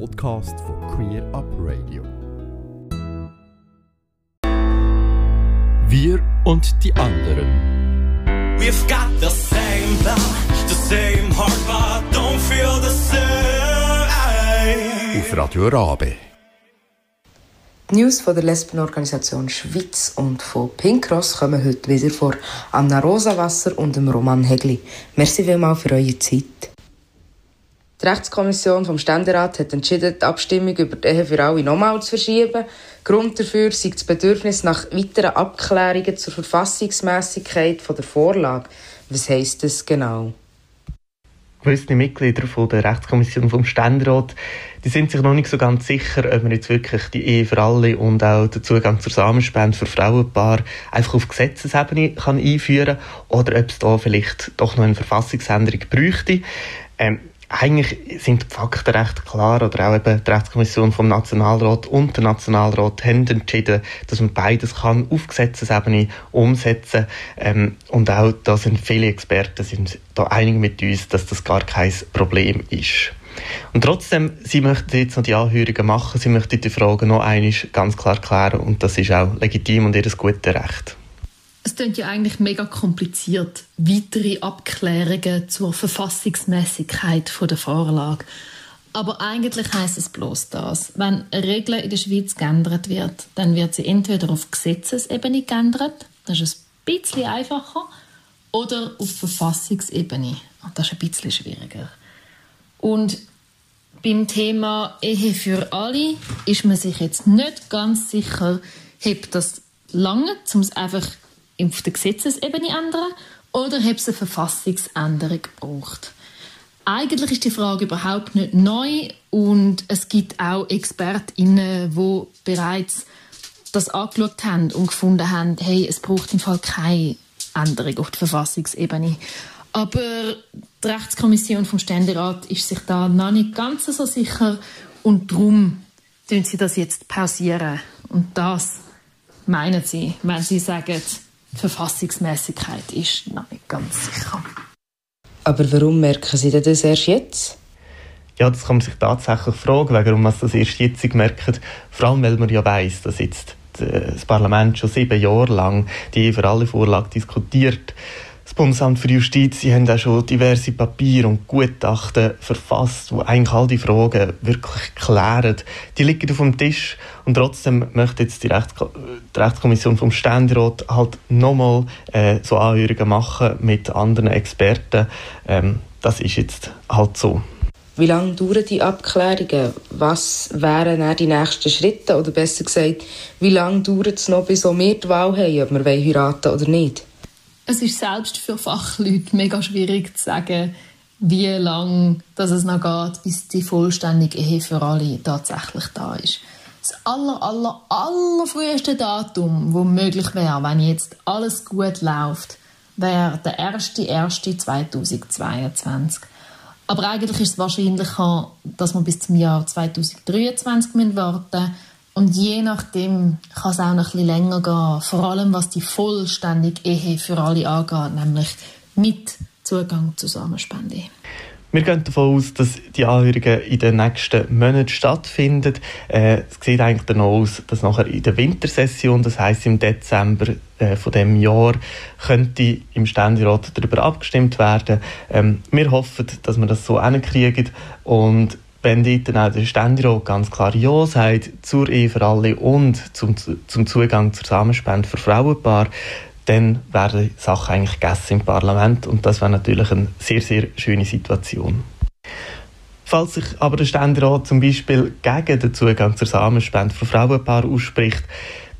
Podcast von Queer Up Radio. Wir und die anderen. We've got the same blood, the same heart, but don't feel the same. Auf Radio Rabe. Die News von der Lesbenorganisation Schweiz und von Pink Cross kommen heute wieder vor Anna Rosawasser und dem Roman Hegli. Merci vielmals für eure Zeit. Die Rechtskommission vom Ständerat hat entschieden, die Abstimmung über die Ehe für alle nochmal zu verschieben. Grund dafür sei das Bedürfnis nach weiteren Abklärungen zur Verfassungsmässigkeit der Vorlage. Was heisst das genau? gewisse Mitglieder von der Rechtskommission vom Ständerat, die sind sich noch nicht so ganz sicher, ob man jetzt wirklich die Ehe für alle und auch den Zugang zur Samenspende für Frauenpaar einfach auf Gesetzesebene kann einführen oder ob es da vielleicht doch noch eine Verfassungsänderung bräuchte. Ähm, eigentlich sind die Fakten recht klar, oder auch eben die Rechtskommission vom Nationalrat und der Nationalrat haben entschieden, dass man beides kann auf Gesetzesebene umsetzen ähm, und auch da sind viele Experten sind da einig mit uns, dass das gar kein Problem ist. Und trotzdem, sie möchten jetzt noch die Anhörungen machen, sie möchten die Fragen noch einmal ganz klar klären und das ist auch legitim und ihr gutes Recht. Es klingt ja eigentlich mega kompliziert, weitere Abklärungen zur Verfassungsmäßigkeit der Vorlage. Aber eigentlich heißt es bloß das. Wenn eine Regel in der Schweiz geändert wird, dann wird sie entweder auf Gesetzesebene geändert, das ist ein bisschen einfacher, oder auf Verfassungsebene, das ist ein bisschen schwieriger. Und beim Thema Ehe für alle ist man sich jetzt nicht ganz sicher, ob das lange, um es einfach auf der Gesetzesebene ändern oder ob es eine Verfassungsänderung braucht. Eigentlich ist die Frage überhaupt nicht neu und es gibt auch ExpertInnen, die bereits das angeschaut haben und gefunden haben, hey, es braucht im Fall keine Änderung auf der Verfassungsebene. Aber die Rechtskommission vom Ständerat ist sich da noch nicht ganz so sicher und darum tun sie das jetzt pausieren. Und das meinen sie, wenn sie sagen, die Verfassungsmäßigkeit ist noch nicht ganz sicher. Aber warum merken Sie das erst jetzt? Ja, das kann man sich tatsächlich fragen, warum man das erst jetzt merkt. Vor allem, weil man ja weiss, dass jetzt das Parlament schon sieben Jahre lang die für alle Vorlage diskutiert. Das Bundesamt für Justiz sie haben auch schon diverse Papiere und Gutachten verfasst, wo eigentlich all die Fragen wirklich klären. Die liegen auf dem Tisch und trotzdem möchte jetzt die, Rechtsko die Rechtskommission vom Ständerat halt nochmal äh, so Anhörungen machen mit anderen Experten. Ähm, das ist jetzt halt so. Wie lange dauern die Abklärungen? Was wären dann die nächsten Schritte? Oder besser gesagt, wie lange dauert es noch, bis wir die Wahl haben, ob wir heiraten oder nicht? Es ist selbst für Fachleute mega schwierig zu sagen, wie lange es noch geht, bis die vollständige Ehe für alle tatsächlich da ist. Das aller, aller, aller früheste Datum, wo möglich wäre, wenn jetzt alles gut läuft, wäre der 1.1.2022. Aber eigentlich ist es wahrscheinlicher, dass wir bis zum Jahr 2023 warten müssen. Und je nachdem kann es auch noch ein bisschen länger gehen. Vor allem was die vollständige Ehe für alle angeht, nämlich mit Zugang zur Samenspende. Wir gehen davon aus, dass die Anhörungen in den nächsten Monaten stattfinden. Äh, es sieht eigentlich danach aus, dass nachher in der Wintersession, das heißt im Dezember äh, von dem Jahr, könnte im Ständerat darüber abgestimmt werden. Ähm, wir hoffen, dass wir das so hinkriegen und dort auch der Ständerat ganz klar Ja sagt zur Ehe für alle und zum, zum Zugang zur Samenspende für Frauenpaar, dann wäre die Sache eigentlich gegessen im Parlament und das wäre natürlich eine sehr, sehr schöne Situation. Falls sich aber der Ständerat zum Beispiel gegen den Zugang zur Samenspende für Frauenpaar ausspricht,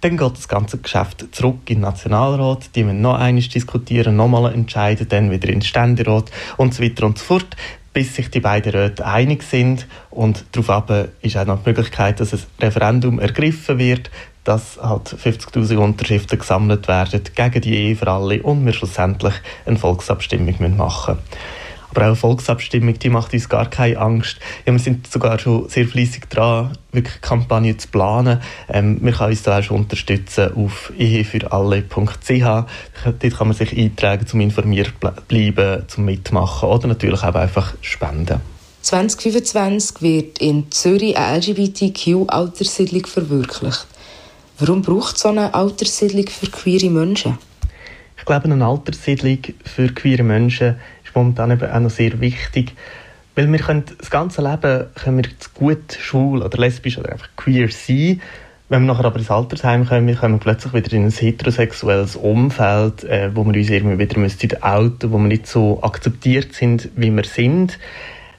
dann geht das ganze Geschäft zurück in den Nationalrat. Die müssen noch einmal diskutieren, nochmal entscheiden, dann wieder in den Ständerat und so weiter und so fort bis sich die beiden Räte einig sind. Und darauf ist auch noch die Möglichkeit, dass ein Referendum ergriffen wird, dass halt 50.000 Unterschriften gesammelt werden gegen die Ehe für alle und wir schlussendlich eine Volksabstimmung machen müssen. Aber auch Volksabstimmung, die macht uns gar keine Angst. Ja, wir sind sogar schon sehr fleissig dran, wirklich Kampagnen zu planen. Ähm, wir können uns da auch schon unterstützen auf ehefüralle.ch. Dort kann man sich eintragen, zum informiert bleiben, zum mitmachen oder natürlich auch einfach spenden. 2025 wird in Zürich eine LGBTQ-Alterssiedlung verwirklicht. Warum braucht es so eine Alterssiedlung für queere Menschen? Ich glaube, eine Alterssiedlung für queere Menschen momentan eben auch noch sehr wichtig, weil wir können das ganze Leben können wir gut schwul oder lesbisch oder einfach queer sein. Wenn wir nachher aber ins Altersheim kommen, kommen wir plötzlich wieder in ein heterosexuelles Umfeld, äh, wo wir uns irgendwie wieder müssten outen, wo wir nicht so akzeptiert sind, wie wir sind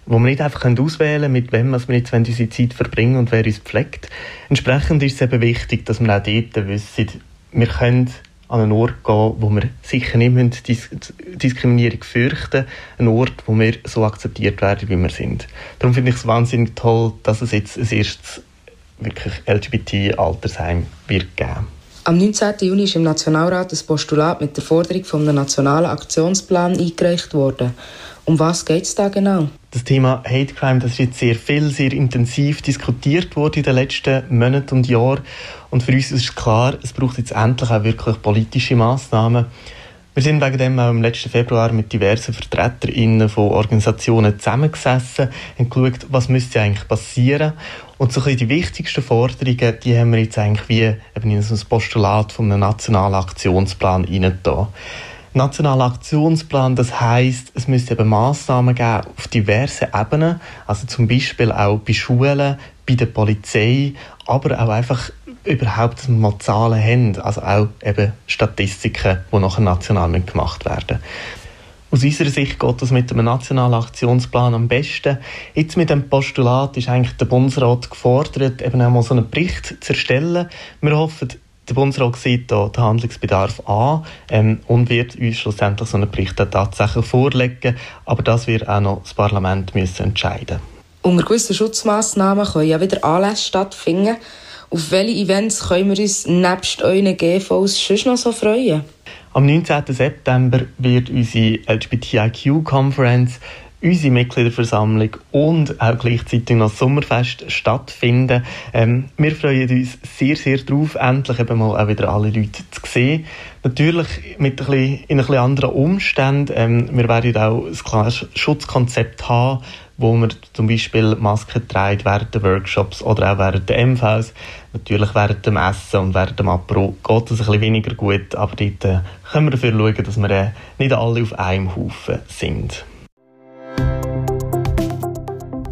wo wir nicht einfach auswählen können, mit wem wir jetzt unsere Zeit verbringen und wer uns pflegt. Entsprechend ist es eben wichtig, dass wir auch dort wissen, wir können an einen Ort gehen, wo wir sicher nicht Dis Diskriminierung fürchten Ein Ort, wo wir so akzeptiert werden, wie wir sind. Darum finde ich es wahnsinnig toll, dass es jetzt ein erstes wirklich LGBT-Altersheim wird geben. Am 19. Juni ist im Nationalrat das Postulat mit der Forderung von einem nationalen Aktionsplan eingereicht worden. Um was geht es da genau? Das Thema Hate Crime, das ist jetzt sehr viel, sehr intensiv diskutiert worden in den letzten Monaten und Jahren. Und für uns ist klar, es braucht jetzt endlich auch wirklich politische Massnahmen. Wir sind wegen dem auch im letzten Februar mit diversen VertreterInnen von Organisationen zusammengesessen und geschaut, was müsste eigentlich passieren. Und so die wichtigsten Forderungen, die haben wir jetzt eigentlich wie eben in so ein Postulat von einem nationalen Aktionsplan reingetan. Nationaler Aktionsplan, das heißt, es müsste eben Massnahmen geben auf diversen Ebenen, also zum Beispiel auch bei Schulen, bei der Polizei, aber auch einfach überhaupt, dass wir mal Zahlen haben, also auch eben Statistiken, die nachher national gemacht werden. Aus unserer Sicht geht das mit einem nationalen Aktionsplan am besten. Jetzt mit dem Postulat ist eigentlich der Bundesrat gefordert, eben auch mal so einen Bericht zu erstellen. Wir hoffen, der Bundesrat sieht hier den Handlungsbedarf an ähm, und wird uns schlussendlich so einen Bericht tatsächlich vorlegen. Aber das wird auch noch das Parlament müssen entscheiden Unter gewissen Schutzmaßnahmen können ja wieder Anlässe stattfinden. Auf welche Events können wir uns nebst euren GVs schon noch so freuen? Am 19. September wird unsere LGBTIQ-Konferenz unsere Mitgliederversammlung und auch gleichzeitig noch das Sommerfest stattfinden. Ähm, wir freuen uns sehr, sehr darauf, endlich eben mal auch wieder alle Leute zu sehen. Natürlich mit ein bisschen, in ein bisschen anderen Umständen. Ähm, wir werden auch ein klares Schutzkonzept haben, wo wir zum Beispiel Masken tragen während der Workshops oder auch während der MVs. Natürlich während dem Essen und während dem Apro geht es ein bisschen weniger gut, aber dort äh, können wir dafür schauen, dass wir äh, nicht alle auf einem Haufen sind.